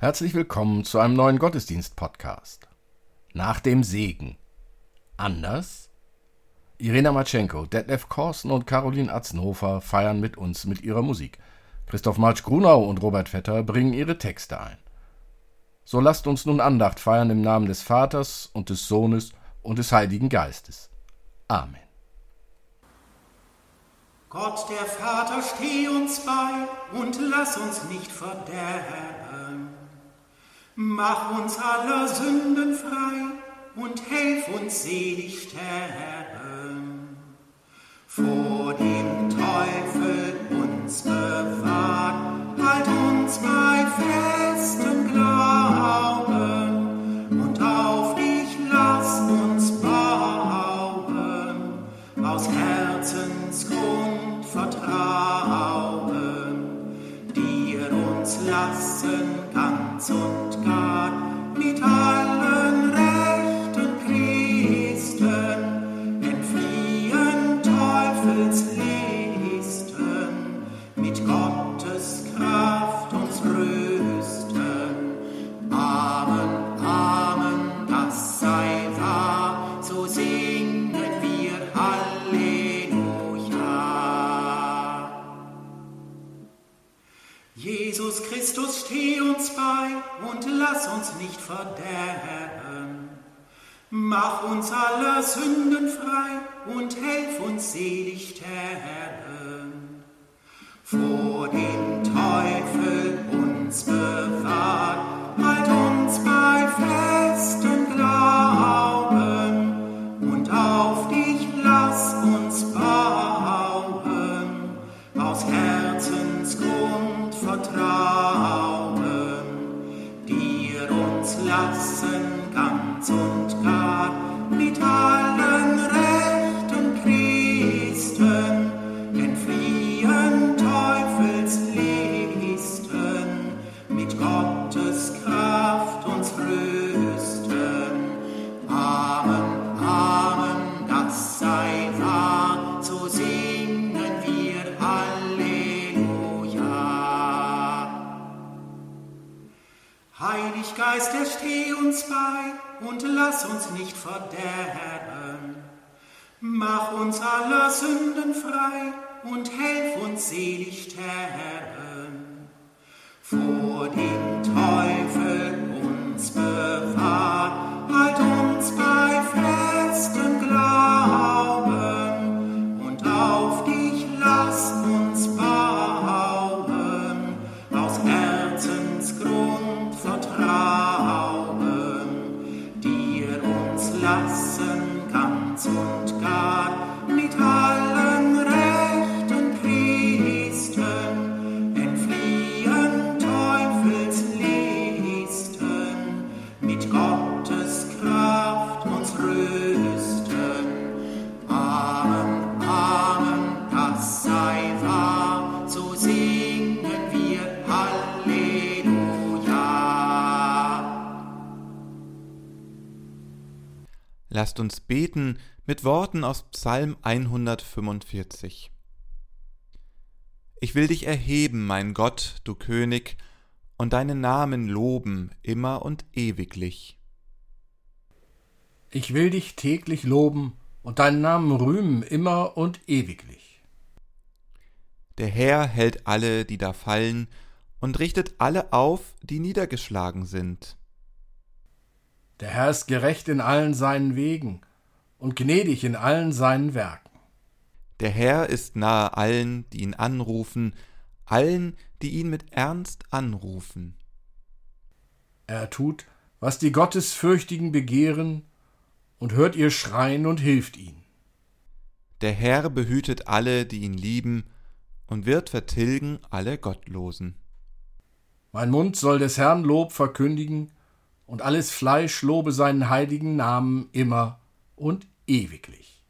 Herzlich willkommen zu einem neuen Gottesdienst-Podcast. Nach dem Segen. Anders? Irena Matschenko, Detlef Korsen und Caroline Atzenhofer feiern mit uns mit ihrer Musik. Christoph Marsch-Grunau und Robert Vetter bringen ihre Texte ein. So lasst uns nun Andacht feiern im Namen des Vaters und des Sohnes und des Heiligen Geistes. Amen. Gott der Vater, steh uns bei und lass uns nicht verderben. Mach uns aller Sünden frei und helf uns selig sterben. Vor Jesus Christus, steh uns bei und lass uns nicht verderben. Mach uns aller Sünden frei und helf uns selig sterben. Vor dem Teufel Frei und helf uns selig sterben. Vor dem beten mit Worten aus Psalm 145. Ich will dich erheben, mein Gott, du König, und deinen Namen loben immer und ewiglich. Ich will dich täglich loben und deinen Namen rühmen immer und ewiglich. Der Herr hält alle, die da fallen, und richtet alle auf, die niedergeschlagen sind. Der Herr ist gerecht in allen seinen Wegen und gnädig in allen seinen Werken. Der Herr ist nahe allen, die ihn anrufen, allen, die ihn mit Ernst anrufen. Er tut, was die Gottesfürchtigen begehren, und hört ihr Schreien und hilft ihnen. Der Herr behütet alle, die ihn lieben, und wird vertilgen alle Gottlosen. Mein Mund soll des Herrn Lob verkündigen, und alles Fleisch lobe seinen heiligen Namen immer und ewiglich.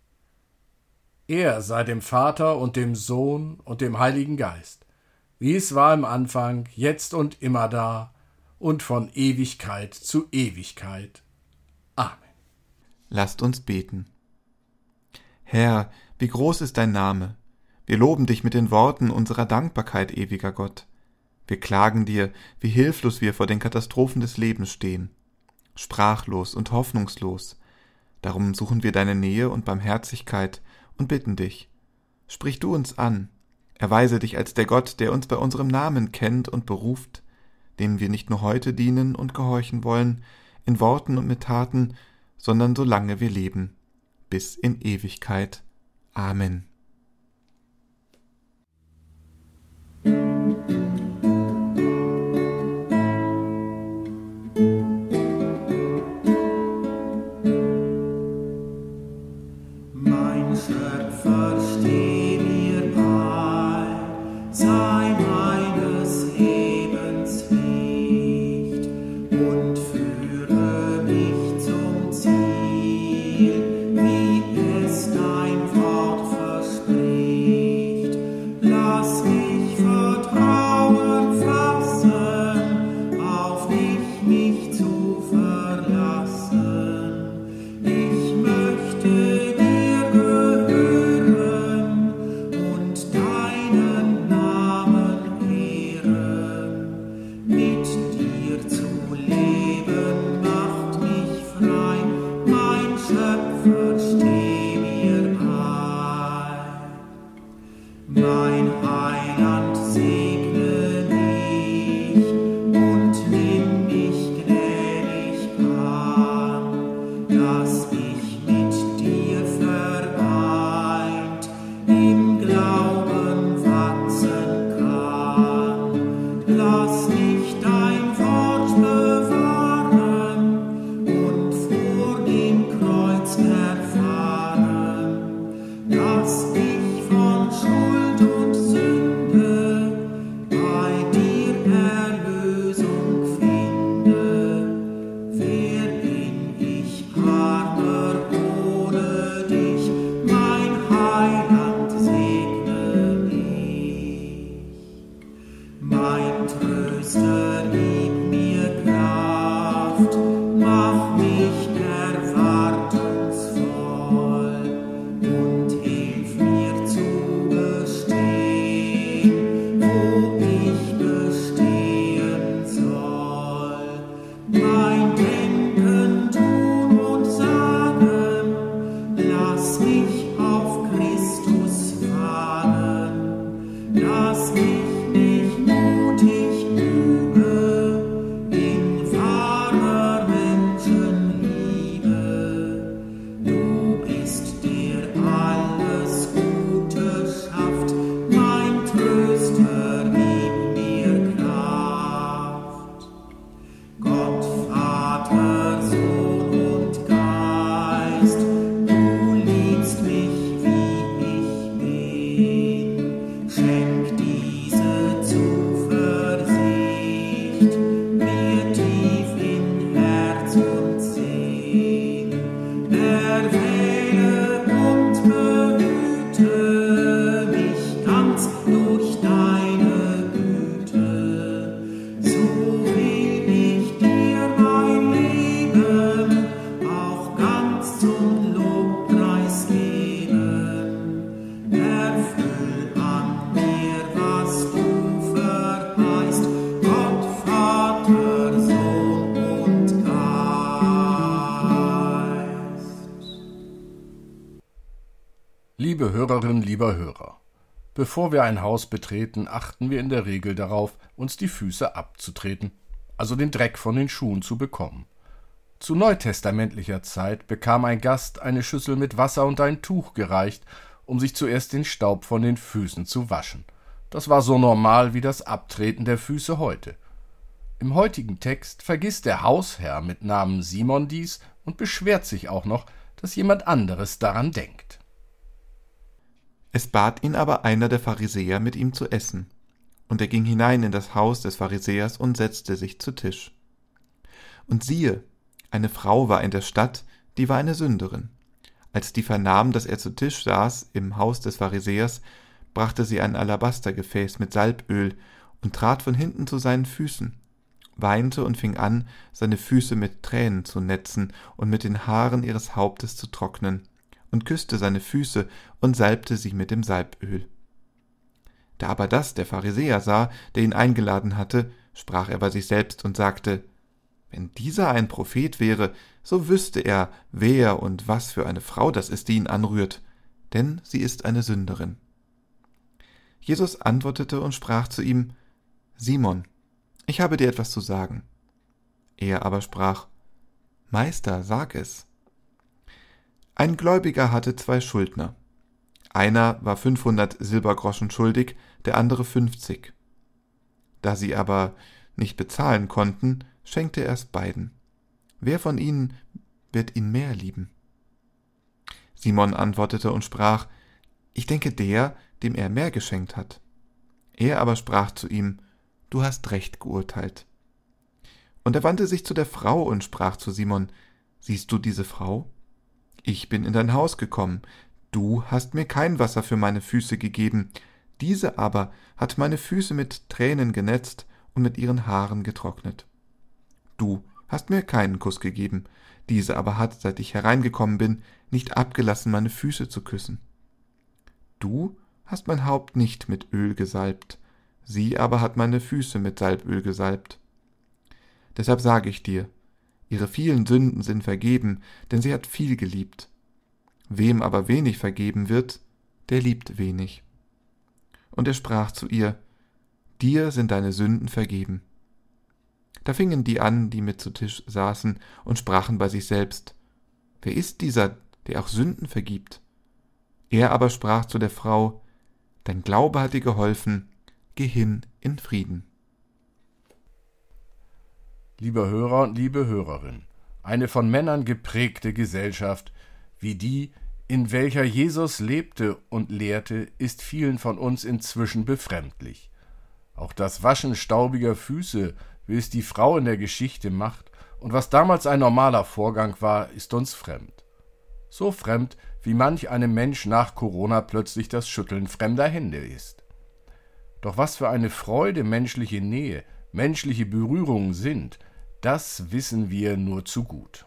Er sei dem Vater und dem Sohn und dem Heiligen Geist, wie es war im Anfang, jetzt und immer da und von Ewigkeit zu Ewigkeit. Amen. Lasst uns beten. Herr, wie groß ist dein Name? Wir loben dich mit den Worten unserer Dankbarkeit, ewiger Gott. Wir klagen dir, wie hilflos wir vor den Katastrophen des Lebens stehen, sprachlos und hoffnungslos. Darum suchen wir deine Nähe und Barmherzigkeit und bitten dich, sprich du uns an, erweise dich als der Gott, der uns bei unserem Namen kennt und beruft, dem wir nicht nur heute dienen und gehorchen wollen, in Worten und mit Taten, sondern solange wir leben, bis in Ewigkeit. Amen. Lieber Hörer, bevor wir ein Haus betreten, achten wir in der Regel darauf, uns die Füße abzutreten, also den Dreck von den Schuhen zu bekommen. Zu neutestamentlicher Zeit bekam ein Gast eine Schüssel mit Wasser und ein Tuch gereicht, um sich zuerst den Staub von den Füßen zu waschen. Das war so normal wie das Abtreten der Füße heute. Im heutigen Text vergisst der Hausherr mit Namen Simon dies und beschwert sich auch noch, dass jemand anderes daran denkt. Es bat ihn aber einer der Pharisäer, mit ihm zu essen. Und er ging hinein in das Haus des Pharisäers und setzte sich zu Tisch. Und siehe, eine Frau war in der Stadt, die war eine Sünderin. Als die vernahm, dass er zu Tisch saß im Haus des Pharisäers, brachte sie ein Alabastergefäß mit Salböl und trat von hinten zu seinen Füßen, weinte und fing an, seine Füße mit Tränen zu netzen und mit den Haaren ihres Hauptes zu trocknen, und küsste seine Füße und salbte sie mit dem Salböl. Da aber das der Pharisäer sah, der ihn eingeladen hatte, sprach er bei sich selbst und sagte, wenn dieser ein Prophet wäre, so wüsste er, wer und was für eine Frau das ist, die ihn anrührt, denn sie ist eine Sünderin. Jesus antwortete und sprach zu ihm, Simon, ich habe dir etwas zu sagen. Er aber sprach, Meister, sag es. Ein Gläubiger hatte zwei Schuldner. Einer war 500 Silbergroschen schuldig, der andere 50. Da sie aber nicht bezahlen konnten, schenkte er es beiden. Wer von ihnen wird ihn mehr lieben? Simon antwortete und sprach, Ich denke der, dem er mehr geschenkt hat. Er aber sprach zu ihm, Du hast recht geurteilt. Und er wandte sich zu der Frau und sprach zu Simon, Siehst du diese Frau? Ich bin in dein Haus gekommen, du hast mir kein Wasser für meine Füße gegeben, diese aber hat meine Füße mit Tränen genetzt und mit ihren Haaren getrocknet. Du hast mir keinen Kuss gegeben, diese aber hat, seit ich hereingekommen bin, nicht abgelassen, meine Füße zu küssen. Du hast mein Haupt nicht mit Öl gesalbt, sie aber hat meine Füße mit Salböl gesalbt. Deshalb sage ich dir, ihre vielen Sünden sind vergeben, denn sie hat viel geliebt. Wem aber wenig vergeben wird, der liebt wenig. Und er sprach zu ihr, Dir sind deine Sünden vergeben. Da fingen die an, die mit zu Tisch saßen, und sprachen bei sich selbst, Wer ist dieser, der auch Sünden vergibt? Er aber sprach zu der Frau, Dein Glaube hat dir geholfen, geh hin in Frieden. Lieber Hörer und liebe Hörerin, eine von Männern geprägte Gesellschaft, wie die, in welcher Jesus lebte und lehrte, ist vielen von uns inzwischen befremdlich. Auch das Waschen staubiger Füße, wie es die Frau in der Geschichte macht, und was damals ein normaler Vorgang war, ist uns fremd. So fremd, wie manch einem Mensch nach Corona plötzlich das Schütteln fremder Hände ist. Doch was für eine Freude menschliche Nähe, menschliche Berührungen sind, das wissen wir nur zu gut.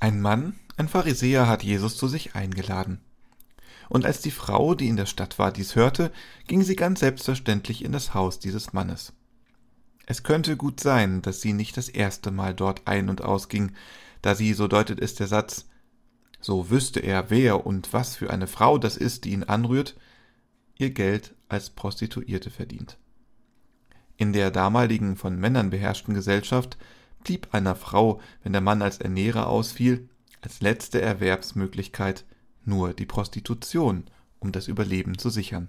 Ein Mann, ein Pharisäer, hat Jesus zu sich eingeladen. Und als die Frau, die in der Stadt war, dies hörte, ging sie ganz selbstverständlich in das Haus dieses Mannes. Es könnte gut sein, dass sie nicht das erste Mal dort ein und ausging, da sie, so deutet es der Satz, so wüsste er, wer und was für eine Frau das ist, die ihn anrührt, ihr Geld als Prostituierte verdient. In der damaligen von Männern beherrschten Gesellschaft blieb einer Frau, wenn der Mann als Ernährer ausfiel, als letzte Erwerbsmöglichkeit nur die Prostitution, um das Überleben zu sichern.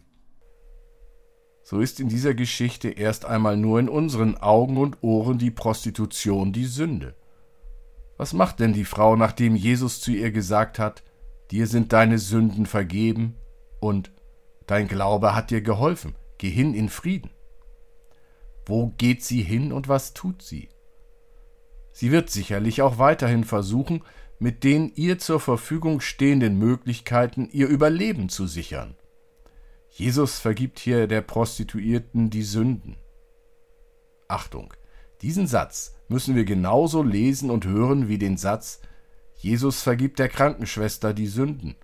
So ist in dieser Geschichte erst einmal nur in unseren Augen und Ohren die Prostitution die Sünde. Was macht denn die Frau, nachdem Jesus zu ihr gesagt hat, dir sind deine Sünden vergeben und dein Glaube hat dir geholfen, geh hin in Frieden? Wo geht sie hin und was tut sie? Sie wird sicherlich auch weiterhin versuchen, mit den ihr zur Verfügung stehenden Möglichkeiten ihr Überleben zu sichern. Jesus vergibt hier der Prostituierten die Sünden. Achtung, diesen Satz müssen wir genauso lesen und hören wie den Satz Jesus vergibt der Krankenschwester die Sünden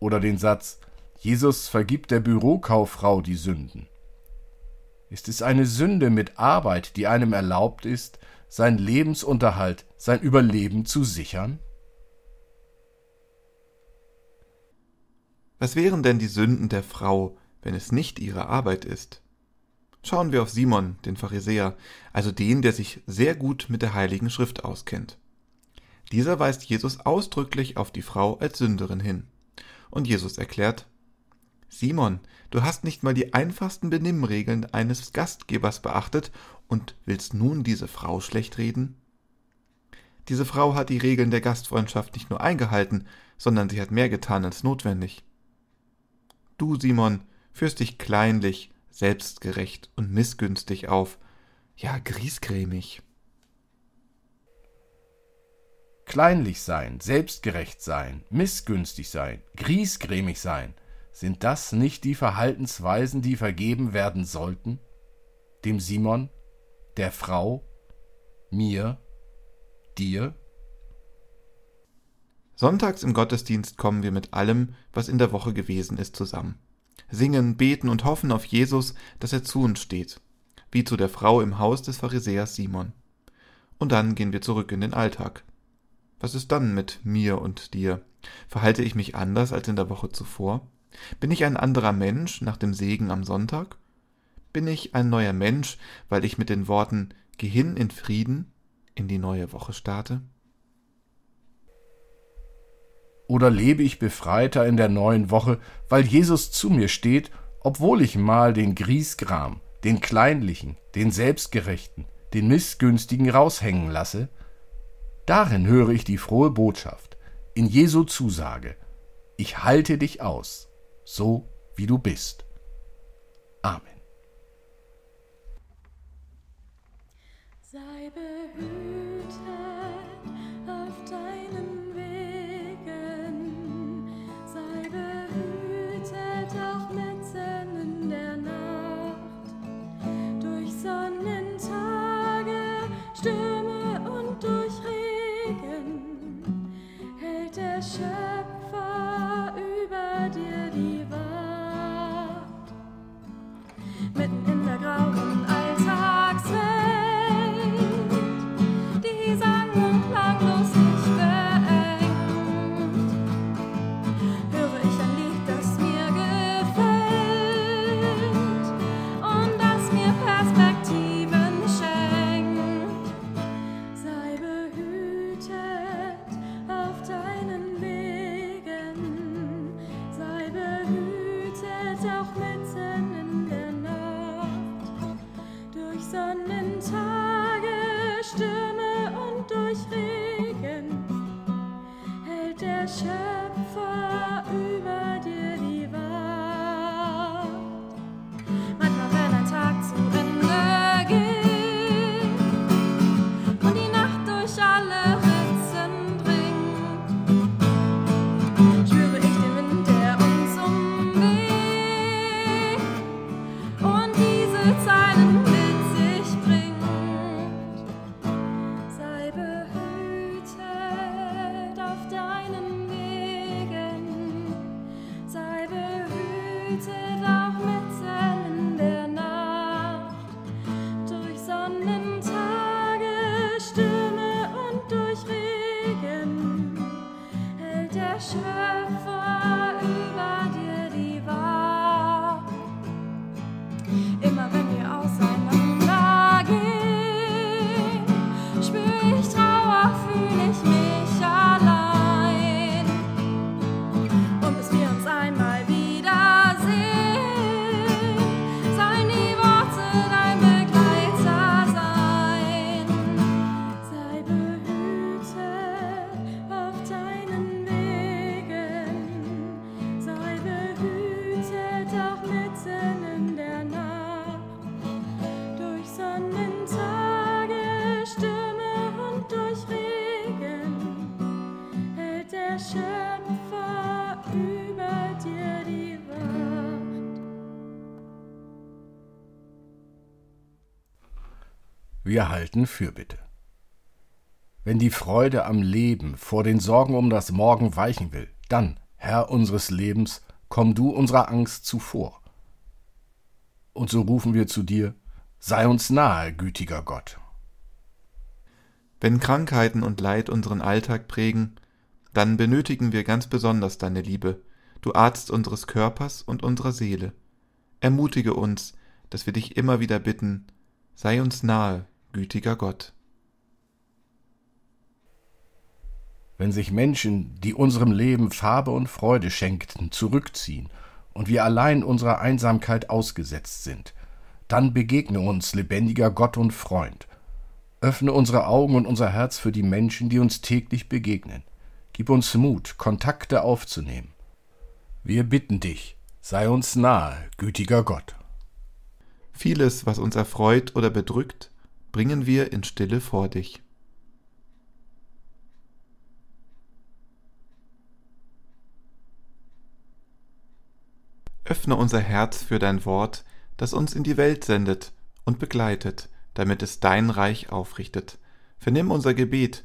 oder den Satz Jesus vergibt der Bürokauffrau die Sünden. Ist es eine Sünde mit Arbeit, die einem erlaubt ist, sein Lebensunterhalt, sein Überleben zu sichern? Was wären denn die Sünden der Frau, wenn es nicht ihre Arbeit ist? Schauen wir auf Simon, den Pharisäer, also den, der sich sehr gut mit der Heiligen Schrift auskennt. Dieser weist Jesus ausdrücklich auf die Frau als Sünderin hin. Und Jesus erklärt, Simon, du hast nicht mal die einfachsten Benimmregeln eines Gastgebers beachtet und willst nun diese Frau schlecht reden? Diese Frau hat die Regeln der Gastfreundschaft nicht nur eingehalten, sondern sie hat mehr getan als notwendig. Du, Simon, führst dich kleinlich, selbstgerecht und missgünstig auf, ja griesgrämig. Kleinlich sein, selbstgerecht sein, missgünstig sein, griesgrämig sein, sind das nicht die Verhaltensweisen, die vergeben werden sollten? Dem Simon, der Frau, mir, dir? Sonntags im Gottesdienst kommen wir mit allem, was in der Woche gewesen ist, zusammen. singen, beten und hoffen auf Jesus, dass er zu uns steht, wie zu der Frau im Haus des Pharisäers Simon. Und dann gehen wir zurück in den Alltag. Was ist dann mit mir und dir? Verhalte ich mich anders als in der Woche zuvor? Bin ich ein anderer Mensch nach dem Segen am Sonntag? Bin ich ein neuer Mensch, weil ich mit den Worten Geh hin in Frieden in die neue Woche starte? Oder lebe ich befreiter in der neuen Woche, weil Jesus zu mir steht, obwohl ich mal den Griesgram, den Kleinlichen, den Selbstgerechten, den Missgünstigen raushängen lasse? Darin höre ich die frohe Botschaft, in Jesu Zusage, ich halte dich aus, so wie du bist. Amen. Wir halten Fürbitte. Wenn die Freude am Leben vor den Sorgen um das Morgen weichen will, dann, Herr unseres Lebens, komm du unserer Angst zuvor. Und so rufen wir zu dir, sei uns nahe, gütiger Gott. Wenn Krankheiten und Leid unseren Alltag prägen, dann benötigen wir ganz besonders deine Liebe, du Arzt unseres Körpers und unserer Seele. Ermutige uns, dass wir dich immer wieder bitten, sei uns nahe, gütiger Gott. Wenn sich Menschen, die unserem Leben Farbe und Freude schenkten, zurückziehen und wir allein unserer Einsamkeit ausgesetzt sind, dann begegne uns, lebendiger Gott und Freund. Öffne unsere Augen und unser Herz für die Menschen, die uns täglich begegnen. Gib uns Mut, Kontakte aufzunehmen. Wir bitten dich, sei uns nahe, gütiger Gott. Vieles, was uns erfreut oder bedrückt, bringen wir in Stille vor dich. Öffne unser Herz für dein Wort, das uns in die Welt sendet und begleitet, damit es dein Reich aufrichtet. Vernimm unser Gebet,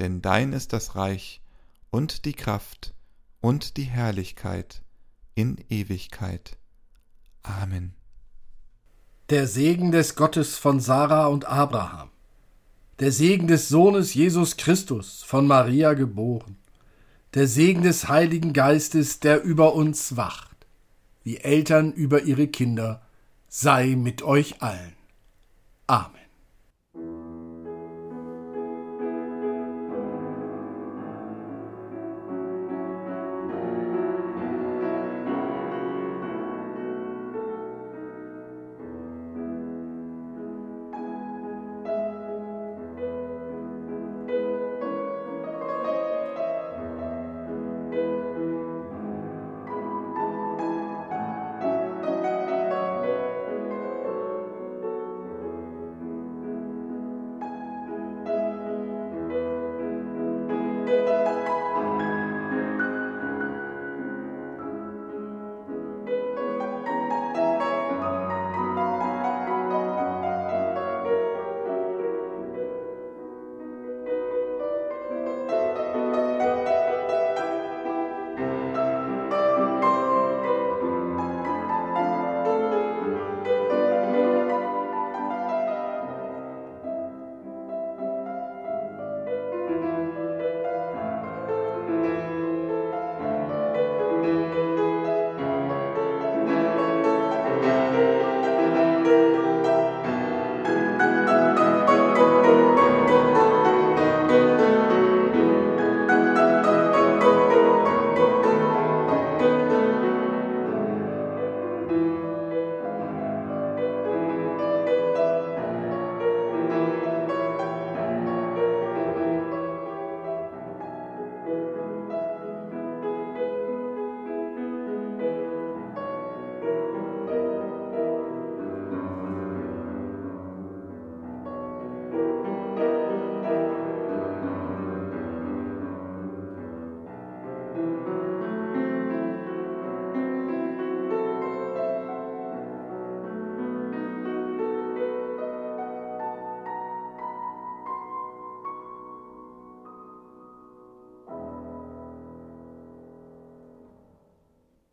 Denn dein ist das Reich und die Kraft und die Herrlichkeit in Ewigkeit. Amen. Der Segen des Gottes von Sarah und Abraham, der Segen des Sohnes Jesus Christus, von Maria geboren, der Segen des Heiligen Geistes, der über uns wacht, wie Eltern über ihre Kinder, sei mit euch allen. Amen.